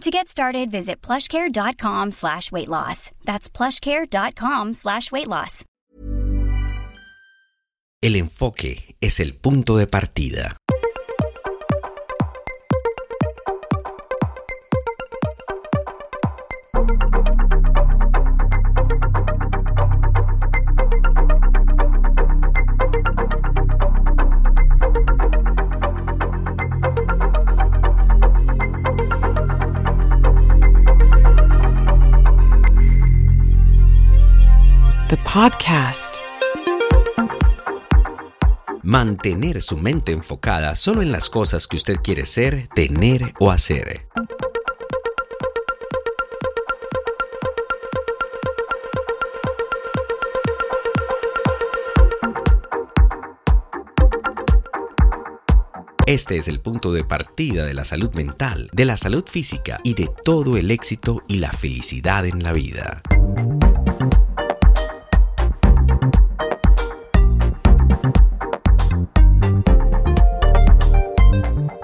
To get started, visit plushcare.com slash weight loss. That's plushcare.com slash weight loss. El enfoque es el punto de partida. The podcast. Mantener su mente enfocada solo en las cosas que usted quiere ser, tener o hacer. Este es el punto de partida de la salud mental, de la salud física y de todo el éxito y la felicidad en la vida.